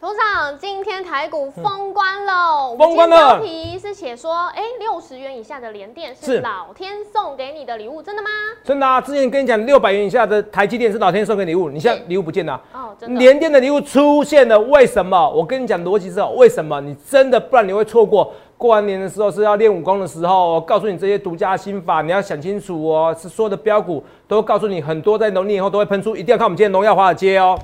董事长，今天台股封关喽！封关了标题是写说，哎，六十元以下的联电是是老天送给你的礼物，真的吗？真的啊！之前跟你讲，六百元以下的台积电是老天送给礼物，你现在礼物不见了、哦，真的。联电的礼物出现了，为什么？我跟你讲逻辑是哦，为什么？你真的不然你会错过过完年的时候是要练武功的时候，我告诉你这些独家心法，你要想清楚哦。是所有的标股都告诉你，很多在农历以后都会喷出，一定要看我们今天荣耀华尔街哦。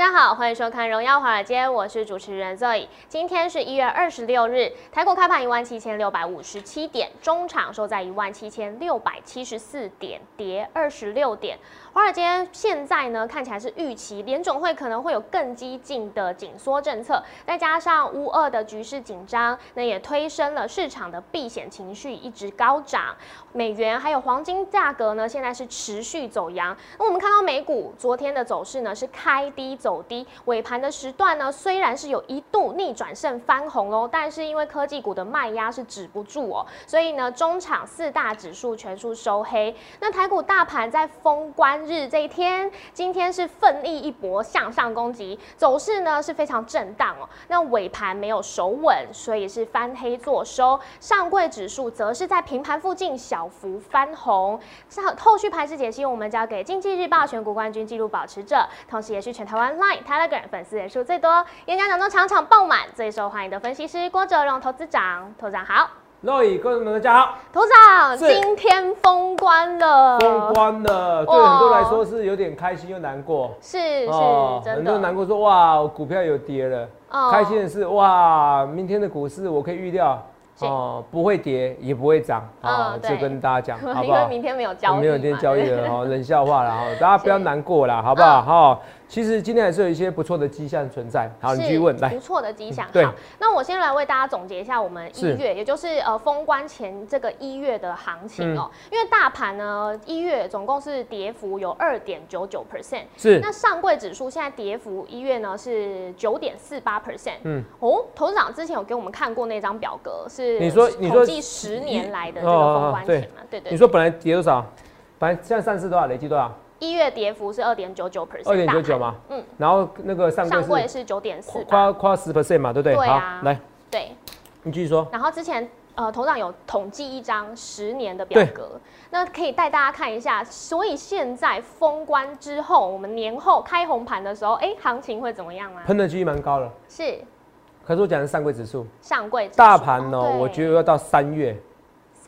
大家好，欢迎收看《荣耀华尔街》，我是主持人 Zoe。今天是一月二十六日，台股开盘一万七千六百五十七点，中场收在一万七千六百七十四点，跌二十六点。华尔街现在呢看起来是预期联总会可能会有更激进的紧缩政策，再加上乌二的局势紧张，那也推升了市场的避险情绪一直高涨。美元还有黄金价格呢，现在是持续走阳。那我们看到美股昨天的走势呢是开低走低，尾盘的时段呢虽然是有一度逆转胜翻红哦，但是因为科技股的卖压是止不住哦，所以呢中场四大指数全数收黑。那台股大盘在封关日这一天，今天是奋力一搏向上攻击，走势呢是非常震荡哦。那尾盘没有守稳，所以是翻黑做收。上柜指数则是在平盘附近小幅翻红。上后续盘势解析，我们交给经济日报选股冠军纪录保持者，同时也是全台湾 Line、Telegram 粉丝人数最多、演讲讲中场场爆满、最受欢迎的分析师郭哲荣投资长。投资长好，各位观众们，大家好。投资长今天封关了，封关了，对很多来说是有点开心又难过。是是、很多人难过说哇，股票有跌了。哦开心的是哇，明天的股市我可以预料哦，不会跌也不会涨啊，就跟大家讲 好不因为好？明天没有交易嘛，没有今天交易了哦，冷笑话了哈，大家不要 是难过啦，好不好？哈，其实今天还是有一些不错的迹象存在。好，你继续问来不。错的迹象。对好，那我先来为大家总结一下我们一月，也就是呃封关前这个一月的行情哦、嗯因为大盘呢一月总共是跌幅有二点九九 percent，是那上柜指数现在跌幅一月呢是九点四八 percent。嗯哦，投资长之前有给我们看过那张表格，是你说你说统计十年来的这个封关前嘛？对对你说本来跌多少？本来现在上市多少？累计多少？一月跌幅是二点九九 percent，二点九九嘛。嗯，然后那个上上柜柜是是九点四快八，快快十 percent 嘛，对不对？对啊好，来，对。你继续说。然后之前呃，头长有统计一张十年的表格，那可以带大家看一下。所以现在封关之后，我们年后开红盘的时候，哎，行情会怎么样啊？喷的几率蛮高了。是可是我讲的是上柜指数，上柜大盘哦，我觉得要到三月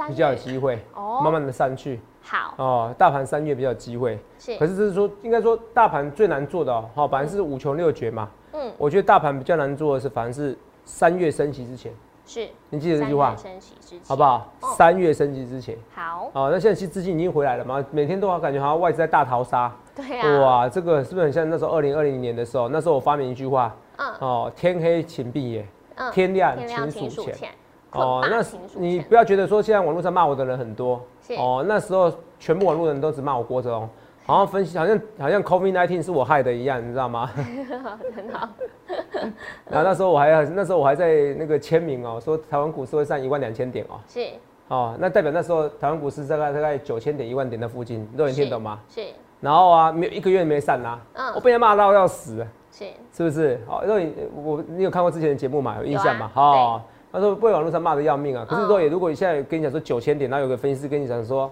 三比较有月机会，哦。慢慢的上去。好。哦。大盘三月比较有机会，是。可是这是说，应该说大盘最难做的哦，好，反正是五穷六绝嘛，嗯。我觉得大盘比较难做的是，反正是三月升息之前，是。你记得这句话？升息之前。好不好？哦？三月升息之前，好，哦，那现在其实资金已经回来了嘛，每天都好感觉好像外资在大逃杀，对啊，哇，这个是不是很像那时候二零二零年的时候？那时候我发明一句话，嗯。哦，天黑请闭眼，嗯。天亮天亮请数钱。哦，那你不要觉得说现在网络上骂我的人很多。哦，那时候全部网络人都只骂我郭哲荣，好像分析好像好像 COVID 1 9是我害的一样，你知道吗？很 好，然后那时候我还那时候我还在那个签名哦，说台湾股市会上一万两千点哦，是。哦，那代表那时候台湾股市大概大概九千点一万点的附近，你都能听懂吗？是然后啊，没有一个月没上啊，嗯。我被人骂到要死，是。是不是？哦，若你我你有看过之前的节目嘛？有印象嘛？有啊哦，他说被网络上骂的要命啊。可是说也如果你现在跟你讲说九千点，然后有个分析师跟你讲说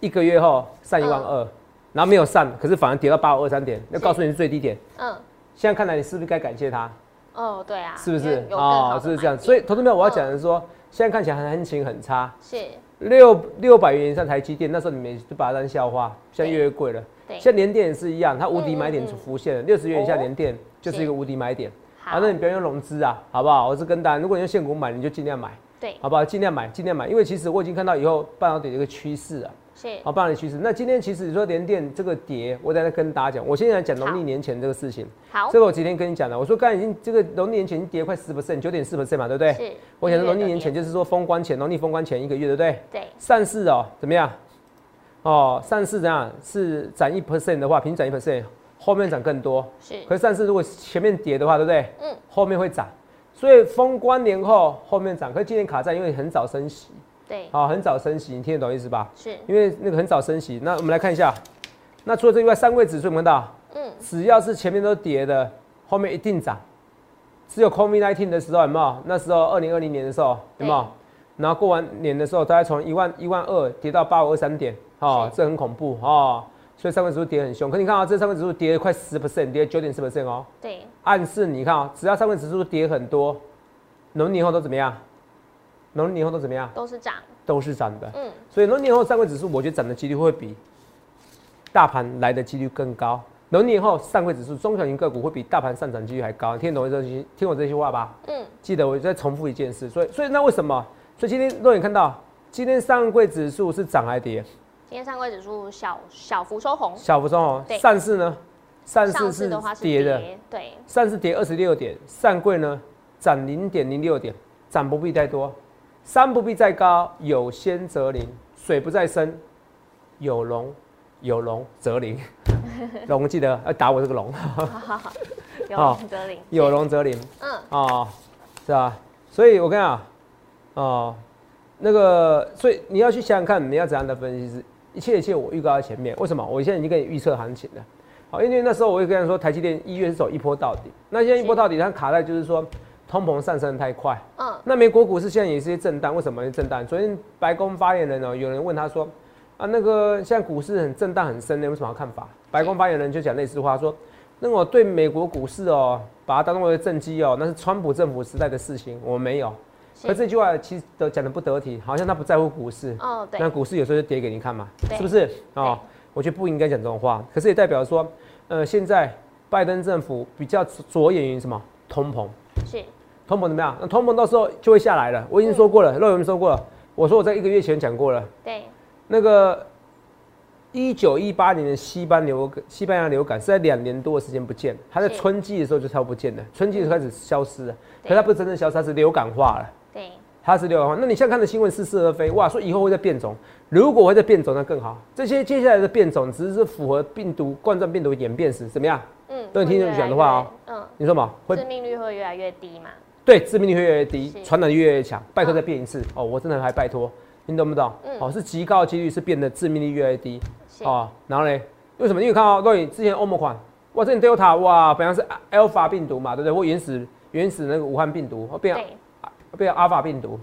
一个月后上一万嗯二，然后没有上，可是反而跌到八五二三点，要告诉你是最低点。嗯现在看来你是不是该感谢他？哦对啊，是不是？因为有更好的是不是这样？所以投资朋友我要讲的是说，现在看起来行情很差，是六六百元以上台积电，那时候你们就把它当笑话，现在越来越贵了。对现在连电也是一样，它无敌买点浮现了，六十元以下哦连电就是是一个无敌买点。好啊，那你不要用融资啊，好不好？我是跟大家，如果你用现股买，你就尽量买，对好不好？尽量买，尽量买，因为其实我已经看到以后半导体的一个趋势啊，是好，半导体趋势。那今天其实你说联电这个跌，我等下再跟大家讲。我现在讲农历年前这个事情，好这个我今天跟你讲了，我说刚才已经这个农历年前跌快十 percent，九点四 percent 嘛，对不对？是我想说农历年前就是说封关前，农历封关前一个月，对不对？对上市哦，怎么样？哦，上市怎样？是涨一 percent 的话，平均涨一 percent，后面涨更多。是，可是上次如果前面跌的话，对不对？嗯，后面会涨，所以封关年后后面涨。可是今年卡在，因为很早升息，对，好，很早升息，你听得懂意思吧？是，因为那个很早升息。那我们来看一下，那除了这以外，三位指数有没有看到？嗯，只要是前面都跌的，后面一定涨。只有 COVID-19 的时候有没有？那时候二零二零年的时候有没有？然后过完年的时候，大概从一万一万二跌到八五二三点，哦，是这很恐怖哦。所以上证指数跌很凶。可你看啊，这上证指数跌了快十 percent，跌九点四 percent 哦。对，暗示你看啊、只要上证指数跌很多，农历年后都怎么样？农历年后都怎么样？都是涨，都是涨的。嗯，所以农历年后上柜指数，我觉得涨的几率会比大盘来的几率更高。农历年后上柜指数中小型个股会比大盘上涨几率还高，听得懂这些？听我这句话吧。嗯，记得我再重复一件事，所以所以那为什么？所以今天肉眼看到，今天上柜指数是涨还跌？今天上柜指数小小幅收红，小幅收红。对。上市呢？上上市是市的话是跌的，跌，对，上市跌二十六点，上柜呢涨零点零六点，涨不必太多，山不必再高，有仙则灵，水不在深，有龙有龙则灵。龙记得要打我这个龙，有好龙则灵，有龙则灵。嗯，哦，是吧？所以我跟你讲，哦，那个，所以你要去想想看，你要怎样的分析是一切一切我预告在前面，为什么？我现在已经跟你预测行情了。好，因为那时候我会跟你说，台积电一月是走一波到底，那现在一波到底，它卡在就是说通膨上升得太快。嗯，那美国股市现在也是一些震荡，为什么会震荡？昨天白宫发言人呢、有人问他说，啊，那个现在股市很震荡很深，你有什么看法？白宫发言人就讲类似话说，那我对美国股市哦，把它当作为政绩哦，那是川普政府时代的事情，我没有。可这句话其实都讲的不得体，好像他不在乎股市。哦，对。那，股市有时候就跌给你看嘛，是不是？哦，我觉得不应该讲这种话，可是也代表说，呃，现在拜登政府比较着眼于什么？通膨，是，通膨怎么样？那通膨到时候就会下来了。我已经说过了，肉圆说过了，我说我在一个月前讲过了，对，那个一九一八年的西班流，西班牙流感是在两年多的时间不见，它在春季的时候就差不见了，春季就开始消失了，可它不是真正消失，它是流感化了。对，它是流感化，那你现在看的新闻似是而非，哇，说以后会再变种，如果会再变种那更好。这些接下来的变种只是符合病毒冠状病毒演变时怎么样？嗯，都你听你讲的话哦会越来越，你说嘛？会嗯，致命率会越来越低嘛？对致命率会越来越低，传染力越来越强。拜托嗯再变一次哦，我真的还拜托，你懂不懂？嗯哦，是极高的几率是变得致命率越来越低是，哦。然后嘞，为什么？因为看到若你之前欧盟款，哇，这前 Delta 哇，本来是 Alpha 病毒嘛，对不对？或原始原始那个武汉病毒，哦变对，变阿尔法病毒，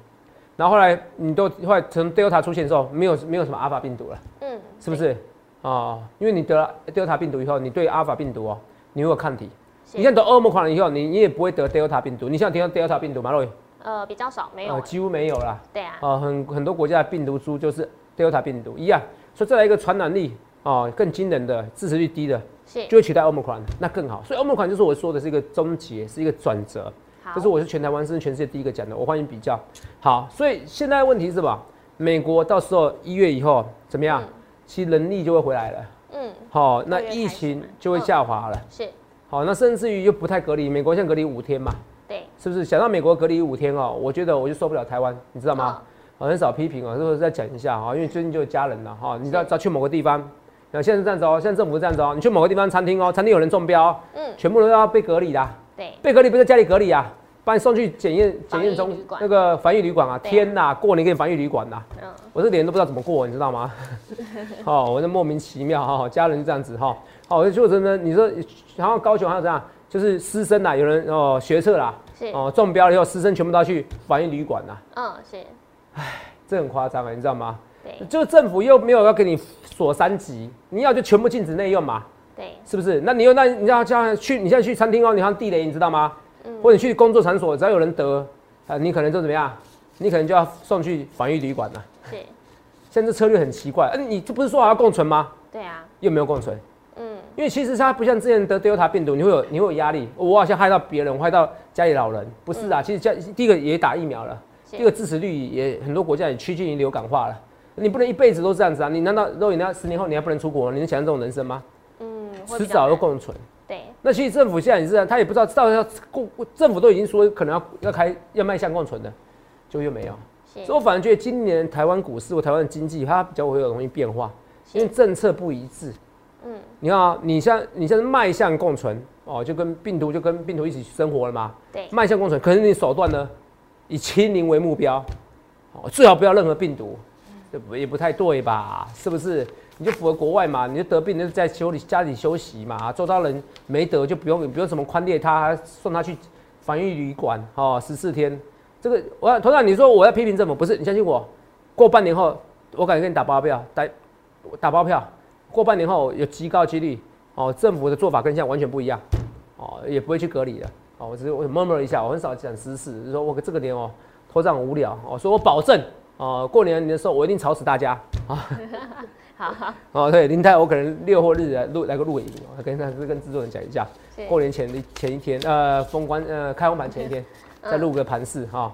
然后后来你都后来从 Delta 出现之后，没有没有什么阿尔法病毒了，嗯，是不是？哦、因为你得了 Delta 病毒以后，你对阿尔法病毒哦，你会有抗体。是？你现在得欧盟款了以后，你你也不会得 Delta 病毒。你现在听到 Delta 病毒吗？肉呃，比较少，没有呃，，几乎没有啦。对啊，哦、很很多国家的病毒株就是 Delta 病毒一样，所以再来一个传染力哦、更惊人的、致死率低的，是，就会取代欧盟款，那更好。所以欧盟款就是我说的是一个终结，是一个转折。好这是我是全台湾甚至全世界第一个讲的，我欢迎比较。好，所以现在问题是什么？美国到时候一月以后怎么样？嗯其实人力就会回来了。嗯，好，那疫情就会嗯下滑了。是，好，那甚至于又不太隔离，美国现在隔离五天嘛，对，是不是？想到美国隔离五天哦，我觉得我就受不了台湾，你知道吗？我很少批评哦，是不是再讲一下哈？因为最近就有家人了哈，你知道，只要去某个地方，那现在是这样子哦，现在政府是这样子哦，你去某个地方餐厅哦，餐厅有人中标哦，嗯，全部都要被隔离的啊。对，被隔离不是在家里隔离啊，把你送去检验检验中那个防疫旅馆啊！天哪，过年给你防疫旅馆呐！嗯，我这年都不知道怎么过，你知道吗？哦，我这莫名其妙哈，家人就这样子哈。好，就真的，你说好像高雄还有这样，就是师生呐，有人哦学测啦，是，哦中标了以后，师生全部都要去防疫旅馆呐，嗯，是，这很夸张啊，你知道吗？对，就是政府又没有要给你锁三级，你要就全部禁止内用嘛，对，是不是？那你又那你要这样去，你现在去餐厅哦，你像地雷，你知道吗？嗯或者你去工作场所，只要有人得，啊，你可能就怎么样？你可能就要送去防疫旅馆了。是，现在这策略很奇怪，啊，你这不是说好要共存吗？对啊，又没有共存，嗯，因为其实它不像之前得 Delta 病毒，你会有你会有压力，我好像害到别人，我害到家里老人，不是啊，其实家第一个也打疫苗了，是第二个致死率也很多国家也趋近于流感化了，你不能一辈子都这样子啊！你难道如果你要十年后你还不能出国，你能想象这种人生吗？迟早要共存。对，那其实政府现在也是这样，他也不知道到底要共，政府都已经说可能要要开要迈向共存的，就又没有。所以我反而觉得今年台湾股市或台湾的经济它比较会有容易变化，因为政策不一致，嗯，你看啊，你像你现在迈向共存哦，就跟病毒就跟病毒一起生活了嘛。对，迈向共存，可是你手段呢，以清零为目标，哦，最好不要任何病毒，这不也不太对吧？是不是？你就符合国外嘛，你就得病，你就在休里家里休息嘛。周遭人没得就不用不用什么宽列他，送他去防疫旅馆哦，十四天。这个我团长，你说我要批评政府，不是？你相信我，过半年后，我敢给你打包票，打打包票，过半年后有极高几率哦，政府的做法跟现在完全不一样哦，也不会去隔离的哦。我只是我 murmur 一下，我很少讲私事，就说我这个年哦，头长无聊哦，所以我保证哦，过年的时候我一定吵死大家啊。好，哦，对，林泰，我可能六或日来录来个录影哦，跟他是跟制作人讲一下，过年前的前一天，呃，封关呃开红盘前一天，再录个盘势哈，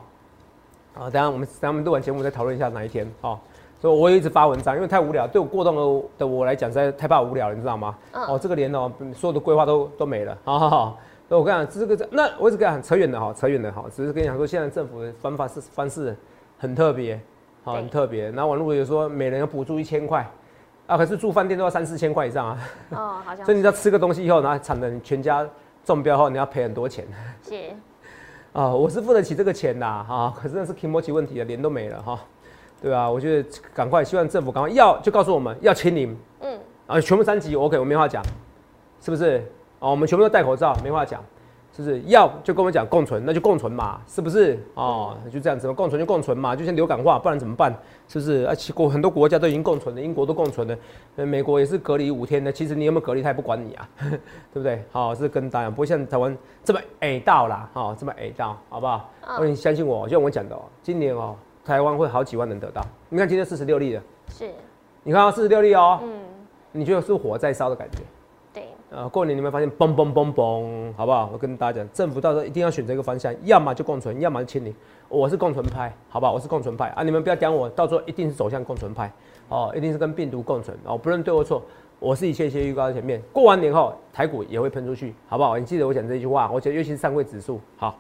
啊，等下我们等下我们录完节目再讨论一下哪一天哦，所以我也一直发文章，因为太无聊，对我过动的的我来讲实在太怕无聊了，你知道吗？哦，这个年哦，所有的规划都都没了，好好好，所以我跟你讲，这个那我一直跟你讲扯远的哈，扯远的哈，只是跟你讲说现在政府的方法是方式很特别，好，很特别，然后网络有说每人要补助一千块。啊，可是住饭店都要三四千块以上啊。哦，好像。所以你要吃个东西以后，然后产能全家中标后，你要赔很多钱。是。啊，我是付得起这个钱的，哈。可是那是 k i m o 问题了，脸都没了哈。对啊，我觉得赶快，希望政府赶快要就告诉我们要清零。嗯。啊，全部三级，OK，我没话讲，是不是？哦，我们全部都戴口罩，没话讲。就是要就跟我讲共存，那就共存嘛，是不是？哦，就这样子嘛，共存就共存嘛，就像流感化，不然怎么办？是不是？而且国很多国家都已经共存了，英国都共存了，美国也是隔离五天的。其实你有没有隔离，他也不管你啊，对不对？好，是跟大家不会像台湾这么矮到啦，哦，这么矮到，好不好？哦，你相信我，就像我讲的哦，今年哦，台湾会好几万人得到。你看今天四十六例了，是，你看四十六例哦，嗯，你觉得是火在烧的感觉？呃，过年你们发现嘣嘣嘣嘣，好不好？我跟大家讲，政府到时候一定要选择一个方向，要么就共存，要么就清零。我是共存派，好不好？我是共存派啊！你们不要讲我，到时候一定是走向共存派哦，一定是跟病毒共存哦，不论对或错，我是一切一切预告在前面。过完年后，台股也会喷出去，好不好？你记得我讲这句话，我觉得尤其是上柜指数，好，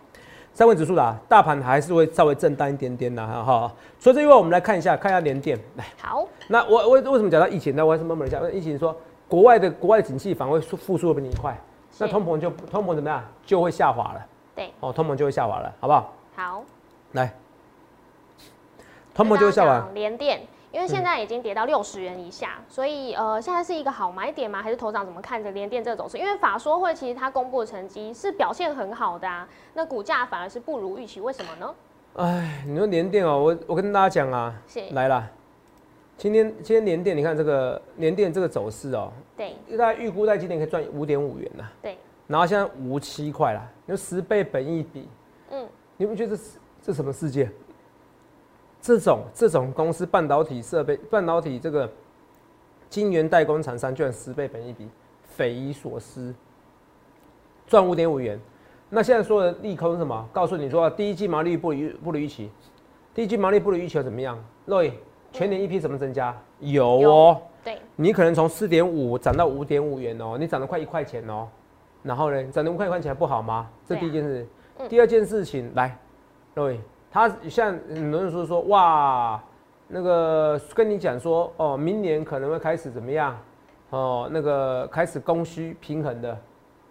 上柜指数啦，大盘还是会稍微震荡一点点的，哈哈。所以这句话我们来看一下，看一下连电，来，好。那我我为什么讲到疫情呢？我还是慢慢一下，疫情说。国外的国外的景气反而复复苏的比你快，那通膨就通膨怎么样就会下滑了。对，哦，通膨就会下滑了，好不好？好，来，通膨就会下滑。连电，因为现在已经跌到六十元以下，所以呃，现在是一个好买点吗？还是头长怎么看着连电这个走势？因为法说会其实它公布的成绩是表现很好的啊，那股价反而是不如预期，为什么呢？哎，你说连电哦，我我跟大家讲啊，来了。今天今天年电，你看这个年电这个走势哦，对，大家预估在今年可以赚五点五元呐，对，然后现在五七块啦，有十倍本益比，嗯，你不觉得这这什么世界？这种这种公司半导体设备、半导体这个晶圆代工厂商居然十倍本益比，匪夷所思，赚五点五元。那现在说的利空是什么？告诉你说第一季毛利不如不如预期，第一季毛利不如预期怎么样？瑞。全年 EP 怎么增加？有哦，对，你可能从四点五涨到五点五元哦，你涨了快一块钱哦。然后呢，涨了五块钱不好吗？这第一件事。第二件事情，来，各位，他像很多人说说哇，那个跟你讲说哦，明年可能会开始怎么样？哦，那个开始供需平衡的，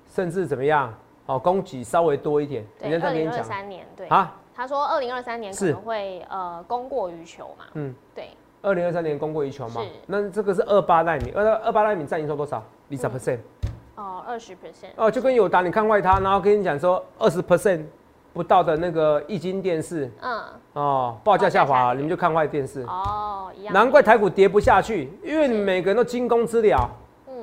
甚至怎么样？哦，供给稍微多一点。对，二零二三年，对啊。他说，二零二三年可能会呃供过于求嘛？嗯，对。二零二三年供过于求嘛？是。那这个是二八纳米，二二八纳米占营收多少？二十 percent。哦，二十 percent。哦，就跟友达你看外它，然后跟你讲说二十 percent 不到的那个液晶电视，嗯，哦，报价下滑，你们就看坏电视。哦，一样。难怪台股跌不下去，因为每个人都惊弓之鸟。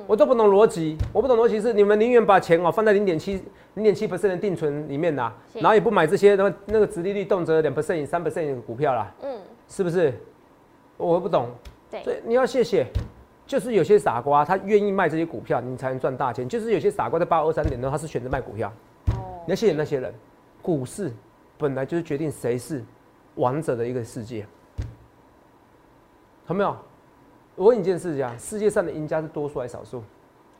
我都不懂逻辑，我不懂逻辑是你们宁愿把钱哦放在零点七零点七 percent 的定存里面呐，然后也不买这些那那个殖利率动辄两 percent、三 percent 的股票啦，嗯，是不是？我不懂，对，所以你要谢谢，就是有些傻瓜他愿意卖这些股票，你才能赚大钱。就是有些傻瓜在八二三点钟他是选择卖股票，哦，你要谢谢那些人。股市本来就是决定谁是王者的一个世界，有没有？我问你一件事情啊：世界上的赢家是多数还是少数？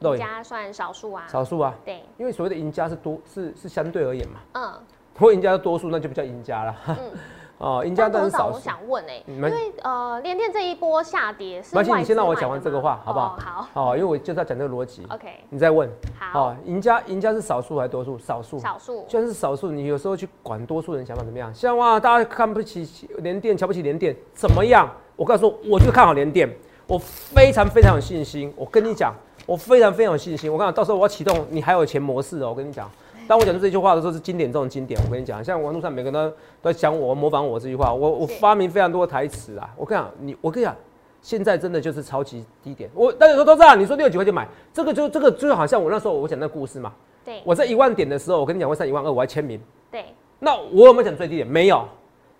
赢家算少数啊。少数啊。对。因为所谓的赢家是多，是是相对而言嘛。嗯。如果赢家是多数，那就不叫赢家了。嗯。哦，赢家但董事长，我但是少数。想问哎、因为呃，联电这一波下跌是外资你先让我讲完这个吗话，好不好？哦好好，因为我就是要讲这个逻辑。，OK，你再问。好，哦，赢家赢家是少数还是多数？少数。少数虽然是少数，你有时候去管多数人想法怎么样？像哇，大家看不起联电，瞧不起联电，怎么样？我告诉你，我就看好联电，我非常非常有信心。我跟你讲，我非常非常有信心。我跟你讲，到时候我要启动你还有钱模式哦。我跟你讲，当我讲出这句话的时候是经典中的经典。我跟你讲，像网络上每个人都都在讲我模仿我这句话，我我发明非常多的台词啊。我跟你讲，你我跟你讲。现在真的就是超级低点，我大家说都知道，你说六几块钱买，这个就这个就好像我那时候我讲那个故事嘛，对我在一万点的时候，我跟你讲会上一万二，我还签名，对那我有没有讲最低点？没有。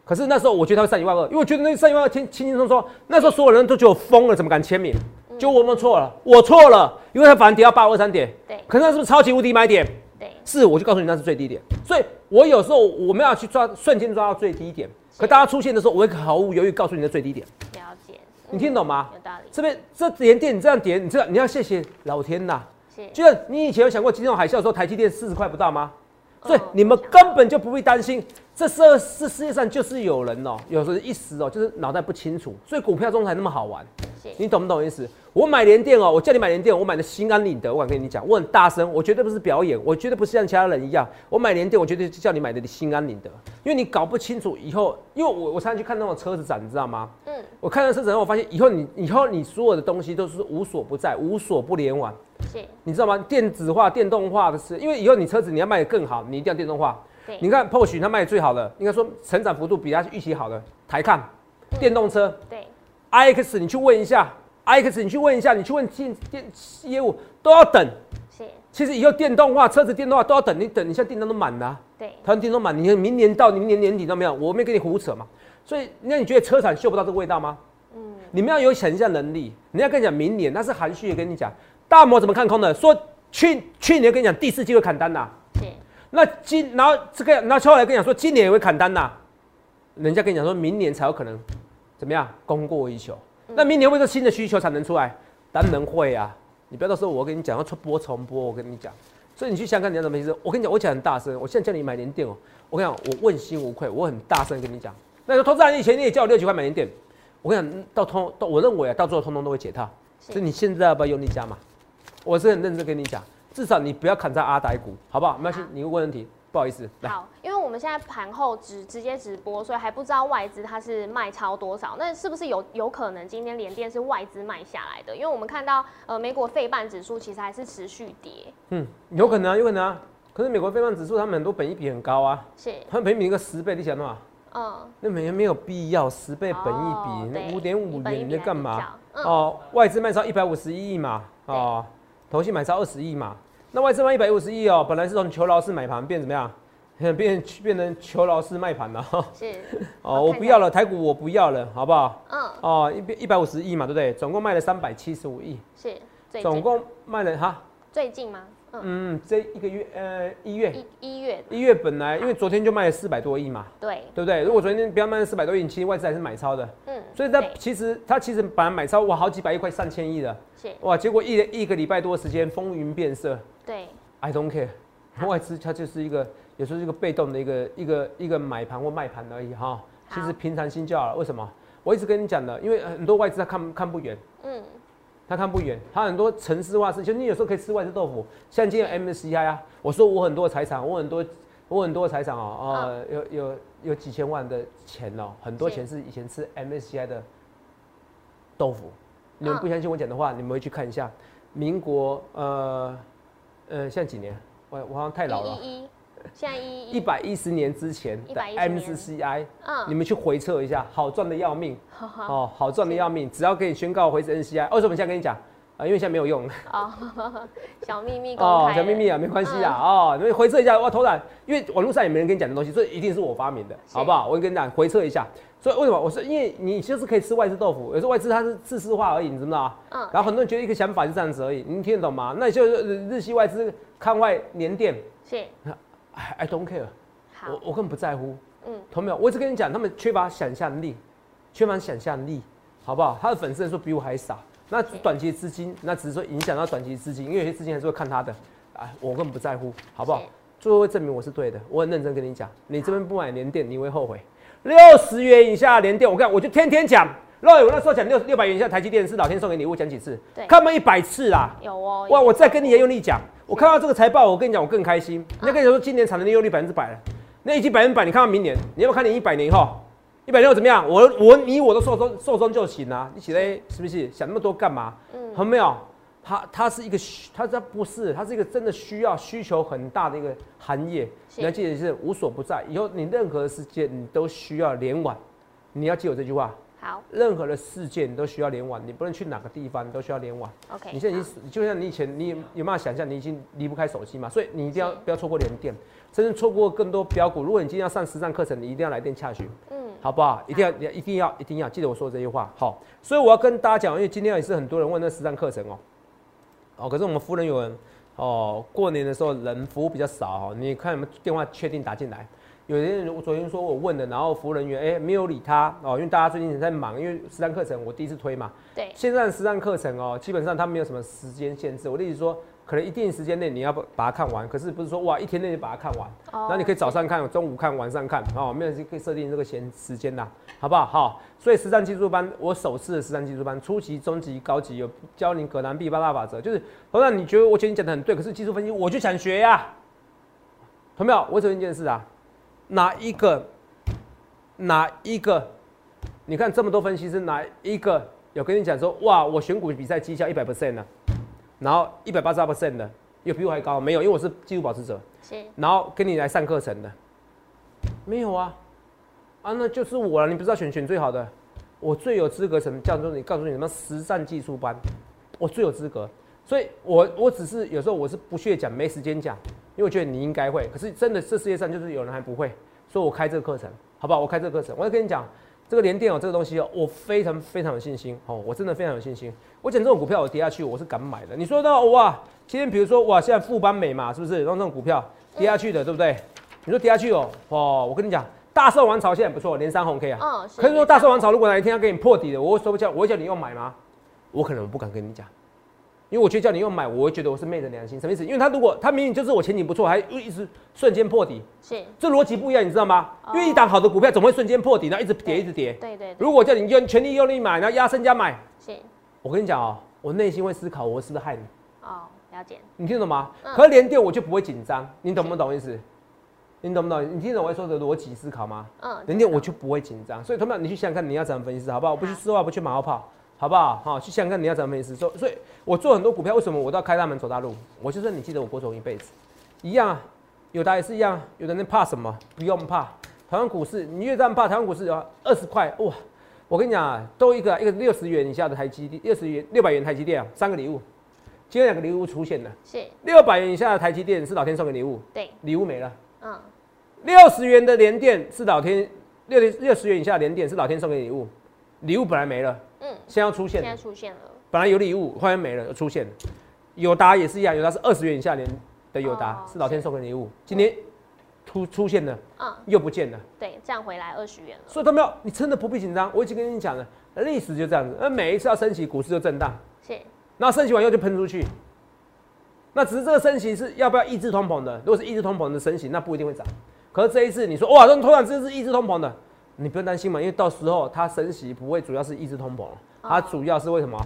可是那时候我觉得他会上一万二，因为我觉得那上一万二轻轻轻松松，那时候所有人都觉得我疯了，怎么敢签名？就我有没有错了？我错了，因为它反而跌到八二三点。对可是那是不是超级无敌买点？对是，我就告诉你那是最低点。所以我有时候我们要去抓瞬间抓到最低点，可大家出现的时候，我会毫无犹豫告诉你的最低点。了解，你听懂吗有道理，这边这连电你这样跌，你这样你要谢谢老天呐。是就像你以前有想过金融海啸的时候，台积电四十块不到吗？所以嗯你们根本就不必担心，这世这世界上就是有人哦，有时候一时哦，就是脑袋不清楚，所以股票中才那么好玩。你懂不懂意思？我买联电哦，我叫你买联电，我买的心安理得。我敢跟你讲，我很大声，我绝对不是表演，我绝对不是像其他人一样。我买联电，我绝对叫你买的心安理得，因为你搞不清楚以后，因为我我常常去看那种车子展，你知道吗？嗯我看到车子展，我发现以后你以后你所有的东西都是无所不在，无所不联网。是你知道吗？电子化、电动化的是，因为以后你车子你要卖得更好，你一定要电动化。对你看 Porsche 它卖的最好的，应该说成长幅度比它预期好的台抗电动车对 iX，你去问一下 iX，你去问一下，你去问电电业务都要等。是其实以后电动化车子电动化都要等，你等，你现在订单都满了啊、对台湾电动满，你明年到明年年底都没有，我没跟你胡扯嘛。所以那你觉得车厂嗅不到这个味道吗？嗯你们要有想象能力。人家跟你讲明年，那是含蓄的跟你讲。大摩怎么看空的？说去去年跟你讲第四季会砍单呐、是那今然后这个然后后来跟你讲说今年也会砍单呐、人家跟你讲说明年才有可能怎么样供过于求。那明年会不会新的需求才能出来？当然会啊！你不要到时候我跟你讲要出波重播，我跟你讲。所以你去香港你要怎么意思？我跟你讲，我讲很大声，我现在叫你买联电哦。我跟你讲，我问心无愧，我很大声跟你讲。那个投资人以前你也叫我六七块买联电，我跟你讲，到通到我认为啊，到最后通通都会解套。所以你现在要不要用力加码？我是很认真跟你讲，至少你不要砍在阿呆股，好不好？没关系，你问问题，不好意思，来。好，因为我们现在盘后直直接直播，所以还不知道外资它是卖超多少。那是不是有有可能今天联电是外资卖下来的？因为我们看到呃美国费半指数其实还是持续跌，嗯，有可能啊，有可能啊。可是美国费半指数他们很多本益比很高啊，是他们本益比一个十倍，你想嘛？嗯那没没有必要，十倍本益哦比，对那五点五元你在干嘛？嗯，哦，外资卖超一百五十一亿嘛，哦，投信买超二十亿嘛。那外资卖一百五十亿哦，本来是从求饶式买盘变怎么样？变变成求饶式卖盘了。是 哦，我不要了，台股我不要了，好不好？嗯哦，一百一百五十亿嘛，对不对？总共卖了三百七十五亿，是总共卖了哈，最近吗？嗯，嗯，这一个月呃一月。一一月一月本来因为昨天就卖了四百多亿嘛，对，对不对？如果昨天不要卖四百多亿，其实外资还是买超的，嗯，所以它其实它其实本来买超哇好几百亿，快上千亿了，是。哇，结果一一个礼拜多时间风云变色。对，I don't care，外资它就是一个有时候是一个被动的一个一个一个买盘或卖盘而已哈，其实平常心就好了。为什么？我一直跟你讲的，因为很多外资他看看不远。嗯他看不远，他很多城市化事，就你有时候可以吃外资豆腐。像今天 MSCI 啊，我说我很多财产，我很多我很多财产哦，呃，有有有几千万的钱哦，很多钱是以前吃 MSCI 的豆腐。你们嗯不相信我讲的话，你们回去看一下，民国呃呃，现在几年？我我好像太老了，一一一，现在一一百一十年之前的110年 MSCI，嗯你们去回测一下，好赚的要命哦，好赚的要命，只要给你宣告回至 NCI，为什么现在跟你讲啊？因为现在没有用。哦，小秘密公哦，小秘密啊，没关系啊。哦，你们回测一下，我偷懒，因为网络上也没人跟你讲的东西，所以一定是我发明的，好不好？我跟你讲，回测一下。所以为什么？我说，因为你就是可以吃外资豆腐，有时候外资它是自私化而已，你知不知道啊？嗯然后很多人觉得一个想法是这样子而已，你听得懂吗？那就是日系外资看外联电是，I I don't care，我我根本不在乎。嗯同没有？我一直跟你讲，他们缺乏想象力，缺乏想象力，好不好？他的粉丝人数比我还少，那短期资金，那只是说影响到短期资金，因为有些资金还是会看他的，啊，我根本不在乎，好不好？最后会证明我是对的，我很认真跟你讲，你这边不买连电，你会后悔。六十元以下连电，我看我就天天讲。肉我那时候讲六六百元以下台积电是老天送给你，我讲几次？对看满一百次啦。有哦。哇，我再跟你也用力讲。我看到这个财报，我跟你讲，我更开心。那跟你说，今年产能利用率百分之百了，那已经百分百。你看到明年，你要不要看你一百年以后，一百六怎么样？我我你我都寿终寿终就寝啊！你起来是不是？想那么多干嘛？嗯，有没有？它它是一个需，它它不是，它是一个真的需要需求很大的一个行业。你要记得是无所不在，以后你任何时间你都需要联网，你要记我这句话。好，任何的事件都需要联网，你不能去哪个地方都需要联网。OK，你现在已经就像你以前，你有没有想象你已经离不开手机嘛？所以你一定要不要错过连电，甚至错过更多标股。如果你今天要上实战课程，你一定要来电洽询，嗯，好不好？一定要，一定要，一定要记得我说这句话。好，所以我要跟大家讲，因为今天也是很多人问那实战课程哦，哦，可是我们夫人有人哦，过年的时候人服务比较少哦，你看有没有电话确定打进来？有些人我昨天说我问了，然后服务人员哎没有理他哦，因为大家最近在忙，因为实战课程我第一次推嘛。对。现在的实战课程哦，基本上它没有什么时间限制。我的意思说，可能一定时间内你要把它看完，可是不是说哇一天内就把它看完。哦。那你可以早上看，中午看，晚上看，哦，没有可以设定这个闲时间的，好不好？好。所以实战技术班，我首次的实战技术班，初级、中级、高级有教你葛南 B 八大法则，就是同样你觉得我觉得你讲的很对，可是技术分析我就想学呀。同没有？我只问一件事啊。哪一个？哪一个？你看这么多分析师，哪一个有跟你讲说，哇，我选股比赛绩效一百 percent 呢？然后一百八十二 percent 的，有比我还高没有？因为我是技术保持者。是。然后跟你来上课程的，没有啊？啊，那就是我了。你不知道选选最好的，我最有资格什么叫做你告诉你什么实战技术班，我最有资格。所以我我只是有时候我是不屑讲，没时间讲。因为我觉得你应该会，可是真的这世界上就是有人还不会，所以我开这个课程，好不好？我开这个课程，我要跟你讲，这个连电哦，这个东西哦，我非常非常有信心哦，我真的非常有信心。我讲这种股票我跌下去，我是敢买的。你说到哇，今天比如说哇，现在富邦美嘛，是不是？让这种股票跌下去的，对不对？你说跌下去哦，哦，我跟你讲，大寿王朝现在不错，连三红 K 啊。嗯。可是说大寿王朝如果哪一天要给你破底的，我会说不叫，我会叫你要买吗？我可能不敢跟你讲。因为我觉得叫你用买，我会觉得我是昧着良心，什么意思？因为他如果他明明就是我前景不错，还一直瞬间破底，是这逻辑不一样，你知道吗？因为一档好的股票总会瞬间破底，然后一直跌，一直跌。对对。如果叫你用全力用力买，然后压身加买，是。我跟你讲哦，我内心会思考，我是不是害你？哦，了解。你听懂吗？可是连电我就不会紧张，你懂不懂意思？你懂不懂？你听懂我说的逻辑思考吗？嗯。连电我就不会紧张，所以同样你去想想看你要怎么分析，好不好？我不去丝袜，不去马后炮。好不好？好，去想想看你要怎么意思。所所以，我做很多股票，为什么我都要开大门走大路？我就说你记得我郭总一辈子一样啊，有的也是一样。有的人怕什么？不用怕。台湾股市，你越这样怕，台湾股市有二十块哇！我跟你讲啊，都一个一个六十元以下的台积电，六十元六百元台积电啊，三个礼物。今天两个礼物出现了，是六百元以下的台积电是老天送给礼物，对，礼物没了。嗯，六十元的连电是老天六六十元以下的联电是老天送给礼物，礼物本来没了。嗯，现在要出现，现在出现了。本来有礼物，后来没了，又出现了。友达也是一样，友达是二十元以下年的友达，是老天送给礼物。今天突出现了，嗯，又不见了。对，这样回来二十元了。所以他们要，你真的不必紧张。我已经跟你讲了，历史就这样子。那每一次要升息，股市就震荡。是。那升息完又就喷出去。那只是这个升息是要不要抑制通膨的？如果是抑制通膨的升息，那不一定会涨。可是这一次你说哇，这突然这是抑制通膨的。你不用担心嘛，因为到时候它升息不会主要是抑制通膨，它主要是为什么？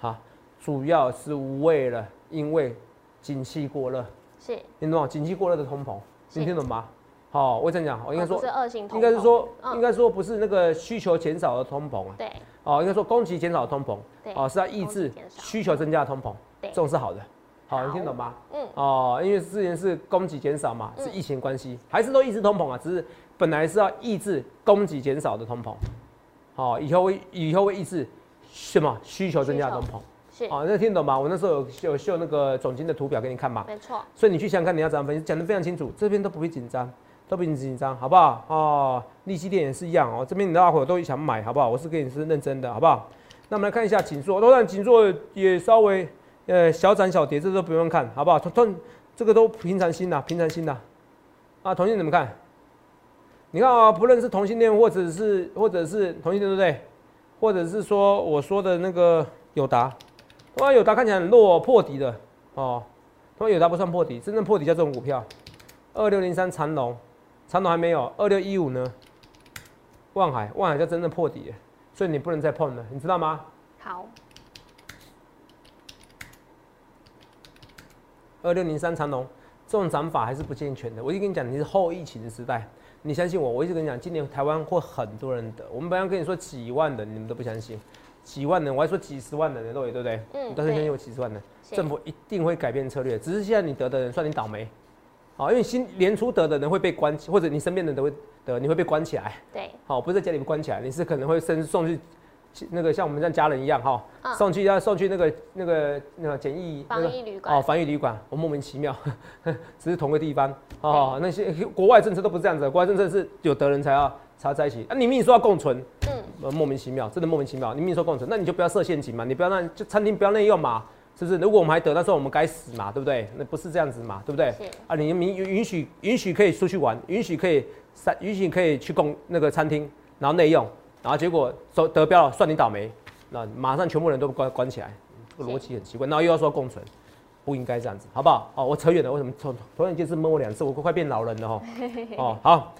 好，主要是为了因为景气过热，是，听懂吗？景气过热的通膨，你听懂吗？好，我这样讲，我应该说是恶性通应该是说，应该说不是那个需求减少的通膨啊，对，哦，应该说供给减少的通膨，对，哦，是要抑制需求增加的通膨，这种是好的。好，你听懂吗？嗯，哦，因为之前是供给减少嘛，是疫情关系，还是都抑制通膨啊？只是本来是要抑制供给减少的通膨，好，以后会以后会抑制什么需求增加的通膨？是，好，那听懂吗？我那时候有有秀那个总金的图表给你看嘛？没错。所以你去想看你要怎么分析，讲的非常清楚，这边都不会紧张，都不会紧张，好不好？哦，利息点也是一样哦，这边你大伙都想买，好不好？我是跟你是认真的，好不好？那我们来看一下锦硕，当然锦硕也稍微。呃，小涨小跌，这都不用看，好不好？同同这个都平常心的，平常心的。啊，同学怎么看？你看啊，不论是同性恋，或者是或者是同性恋，对不对？或者是说我说的那个友达，哇，友达看起来很弱，哦破底的哦。他说友达不算破底，真正破底叫这种股票。二六零三长龙，长龙还没有。二六一五呢？万海，万海叫真正破底了，所以你不能再碰了，你知道吗？好，二六零三长龙这种涨法还是不健全的。我就跟你讲，你是后疫情的时代，你相信我，我一直跟你讲，今年台湾会很多人得。我们本来跟你说几万人，你们都不相信，几万人，我还说几十万人的都有，对不对？嗯你到时候相信我几十万的，政府一定会改变策略，只是现在你得的人算你倒霉。好，因为新年初得的人会被关，或者你身边的人都会得，你会被关起来。对，好，不是在家里面关起来，你是可能会送送去那个像我们像家人一样哈，嗯送去要送去那个那个那个简易那防个疫旅馆哦，防疫旅馆，我莫名其妙，只是同个地方哦。那些国外政策都不是这样子的，国外政策是有得人才要才要在一起。啊，你明明说要共存，嗯，呃，莫名其妙，真的莫名其妙。你明明说共存，那你就不要设陷阱嘛，你不要让就餐厅不要内用嘛，是不是？如果我们还得，那时候我们该死嘛，对不对？那不是这样子嘛，对不对？啊，你明允许允许可以出去玩，允许可以三允许可以去供那个餐厅，然后内用，然后结果走得标了，算你倒霉，那马上全部人都关关起来，这个逻辑很奇怪，然后又要说共存，不应该这样子，好不好？哦，我扯远了，为什么同同样一件事摸我两次，我快变老人了哈。哦，好，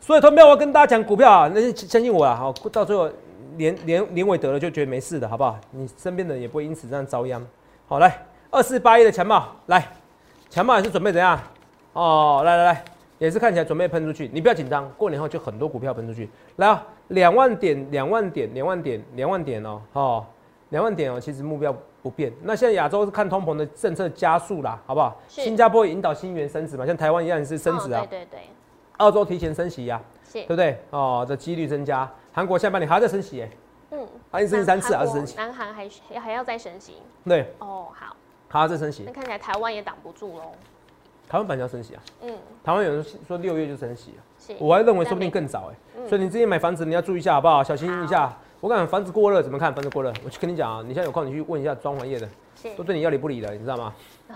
所以投票我要跟大家讲股票啊，那就相信我啊，好，到最后连连连尾得了就觉得没事的，好不好？你身边的人也不会因此这样遭殃。好，来二四八一的强茂，来，强茂也是准备怎样？哦，来来来，也是看起来准备喷出去，你不要紧张，过年后就很多股票喷出去。来啊，两万点，两万点，两万点，两万点哦，哦，两万点哦，其实目标不变。那现在亚洲是看通膨的政策加速啦，好不好？是新加坡引导新元升值嘛，像台湾一样是升值啊哦，对对对，澳洲提前升息呀、是对，不对？哦，这几率增加。韩国下半年还要再升息耶，嗯，还升三次，还是升息？南韩还需还要再升息，对，哦，好，还要再升息那。看起来台湾也挡不住喽，台湾本来要升息啊，嗯，台湾有人说六月就升息啊，是，我还认为说不定更早哎。嗯所以你自己买房子你要注意一下好不好？小心一下。我讲房子过热怎么看？房子过热，我去跟你讲啊，你现在有空你去问一下装潢业的，是都，对你要理不理的，你知道吗？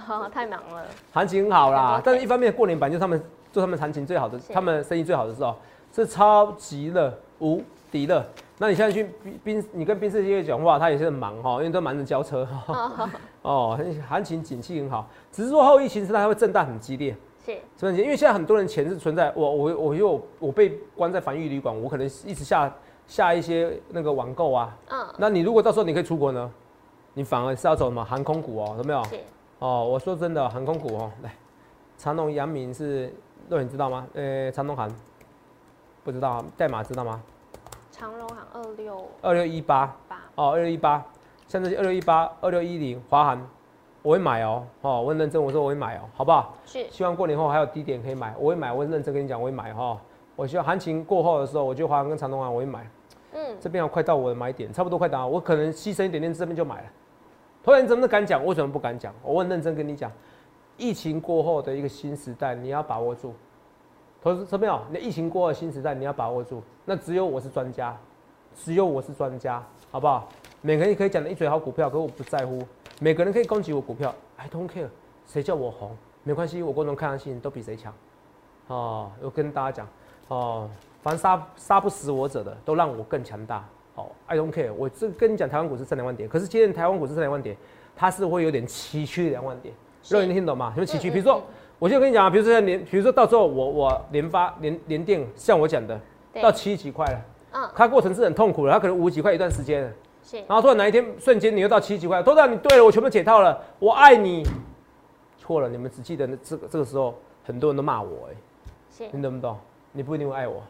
哦，太忙了，行情很好啦但是一方面过年版就是他们做他们行情最好的，他们生意最好的时候，是超级热无敌热。那你现在去宾宾，你跟宾士业讲话，他也是很忙哈，因为都忙着交车哈。哦，行情景气很好，只是说后疫情时代它会震荡很激烈。是，所以因为现在很多人钱是存在我我我因为我我被关在防疫旅馆，我可能一直下下一些那个网购啊。嗯，那你如果到时候你可以出国呢，你反而是要走什么航空股哦，有没有？是，哦，我说真的，航空股哦，来，长隆、阳明是，肉你知道吗？呃，长隆航不知道啊，代码知道吗？长荣行二六二六一八八，哦，二六一八，像这些二六一八、二六一零、华航，我会买哦，哦，我很认真，我说我会买哦，好不好？是，希望过年后还有低点可以买，我会买，我会认真跟你讲，我会买哈。我希望行情过后的时候，我觉得华航跟长隆航我会买，嗯，这边要快到我的买点，差不多快到，我可能牺牲一点点，这边就买了。突然怎么敢讲？为什么不敢讲？我很认真跟你讲，疫情过后的一个新时代，你要把握住。投资，没有？你疫情过后的新时代，你要把握住。那只有我是专家，只有我是专家，好不好？每个人可以讲的一嘴好股票，可我不在乎。每个人可以攻击我股票，I don't care，谁叫我红没关系，我共同看上性都比谁强。哦，我跟大家讲，哦，凡杀杀不死我者的，都让我更强大。哦，I don't care，我这跟你讲，台湾股市三两万点，可是今天台湾股市三两万点，它是会有点崎岖两万点。是肉眼听懂吗？什么崎岖？比如说嗯，我就跟你讲啊，比如说像联，比如说到时候我我联发联联电，像我讲的，到七几块了，嗯，它过程是很痛苦的，它可能五几块一段时间了，是，然后突然哪一天瞬间你又到七几块，都让你对了，我全部解套了，我爱你，错了，你们只记得那这个这个时候很多人都骂我、哎，是，你懂不懂？你不一定会爱我，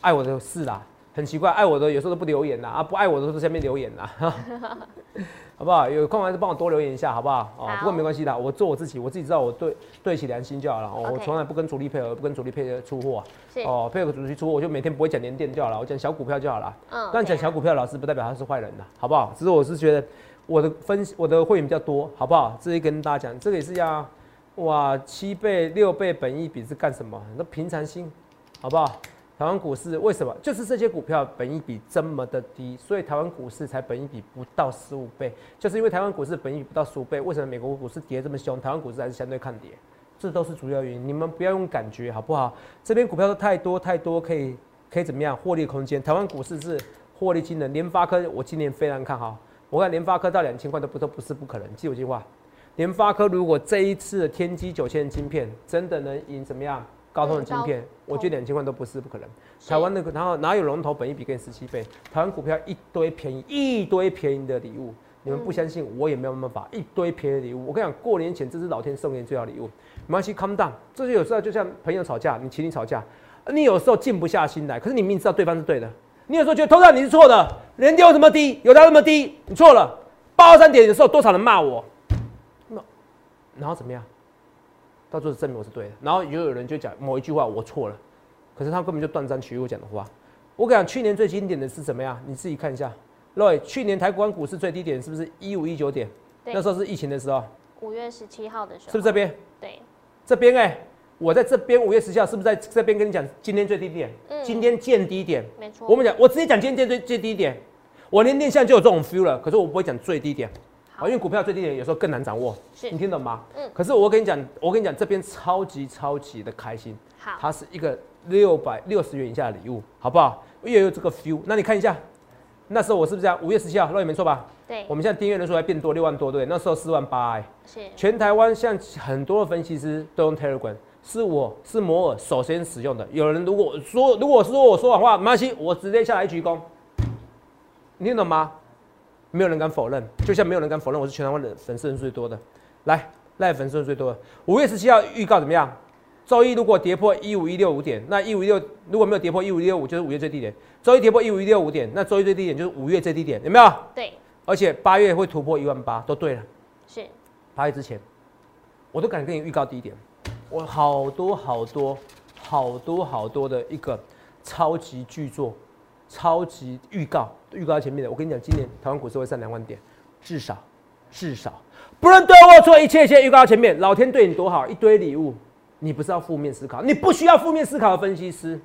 爱我的是啦，很奇怪，爱我的有时候都不留言啦，啊，不爱我的都在下面留言啦，好不好？有空还是帮我多留言一下，好不好？哦，不过没关系的，我做我自己，我自己知道我对对起良心就好了。哦，我从来不跟主力配合，不跟主力配合出货哦，配合主力出货，我就每天不会讲连电就好了，我讲小股票就好了。嗯，但讲小股票，老师不代表他是坏人呐，好不好？只是我是觉得我的分，我的会员比较多，好不好？这里跟大家讲，这个也是要哇七倍、六倍本一比是干什么？那平常心，好不好？台湾股市为什么就是这些股票本益比这么的低，所以台湾股市才本益比不到十五倍，就是因为台湾股市本益比不到十五倍，为什么美国股市跌这么凶，台湾股市还是相对抗跌？这都是主要原因，你们不要用感觉好不好？这边股票都太多太多，可以可以怎么样获利空间？台湾股市是获利惊人，联发科我今年非常看好，我看联发科到两千块都不都不是不可能，记住这句话。联发科如果这一次的天玑九千晶片真的能赢怎么样？高通的嗯晶片，我觉得两千万都不是不可能。台湾那个，然后哪有龙头本一比跟十七倍？台湾股票一堆便宜，一堆便宜的礼物，你们不相信，我也没有办法，一堆便宜的礼物。我跟你讲，过年前这是老天送给你最好礼物，没关系，calm down。这就有时候就像朋友吵架，你请你吵架，你有时候静不下心来，可是你明明知道对方是对的，你有时候觉得头上你是错的，人家有这么低，有他那么低，你错了。八二三点的时候，多少人骂我，那然后怎么样？到最后证明我是对的，然后又有人就讲某一句话我错了，可是他根本就断章取义我讲的话。我跟你讲，去年最经典的是怎么样？你自己看一下，Roy，去年台湾股市最低点是不是一五一九点？那时候是疫情的时候，五月十七号的时候，是不是这边？对，这边哎、我在这边五月十七号是不是在这边跟你讲今天最低点？嗯今天见低点。没错。我们讲，我直接讲今天最最低点。我连念相就有这种 feel 了，可是我不会讲最低点，好啊，因为股票最低点有时候更难掌握，是你听懂吗？嗯可是我跟你讲，我跟你讲，这边超级超级的开心，好，它是一个六百六十元以下的礼物，好不好？也有这个 feel。那你看一下，那时候我是不是这样？五月十七号，那也没错吧？对我，们现在订阅人数还变多，六万多，对？那时候四万八哎。是全台湾像很多的分析师都用 Telegram，是我是摩尔首先使用的。有人如果说如果说我说谎话，没关系，我直接下来鞠躬。你听懂吗？没有人敢否认，就像没有人敢否认我是全台湾的粉丝人数最多的。来，赖粉丝人最多的。五月十七号预告怎么样？周一如果跌破一五一六五点，那一五一六如果没有跌破一五一六五，就是五月最低点。周一跌破一五一六五点，那周一最低点就是五月最低点，有没有？对，而且八月会突破一万八，都对了。是八月之前，我都敢跟你预告低点。我好多好多好多好多的一个超级巨作、超级预告，预告在前面的。我跟你讲，今年台湾股市会上两万点，至少至少，不论对或错，一切一切预告前面。老天对你多好，一堆礼物，你不是要负面思考，你不需要负面思考的分析师。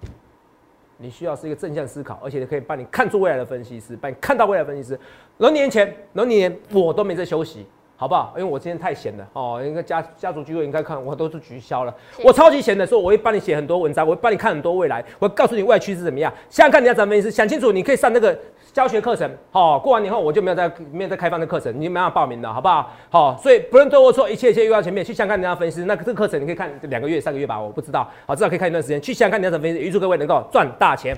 你需要是一个正向思考，而且可以帮你看出未来的分析师，帮你看到未来分析师。龙年前，龙年我都没在休息，好不好？因为我今天太闲了哦，应该家家族聚会应该看，我都是取消了。我超级闲的时候，我会帮你写很多文章，我会帮你看很多未来，我会告诉你未来趋势怎么样。想想看你要怎么分析，想清楚，你可以上那个教学课程。好、过完年后我就没有再没有再开放的课程，你没办法报名了，好不好？好、所以不论对或错，一切一切又要前面去想想看你要分析。那这个课程你可以看两个月、三个月吧，我不知道。好，至少可以看一段时间，去想想看你要怎么分析。预祝各位能够赚大钱。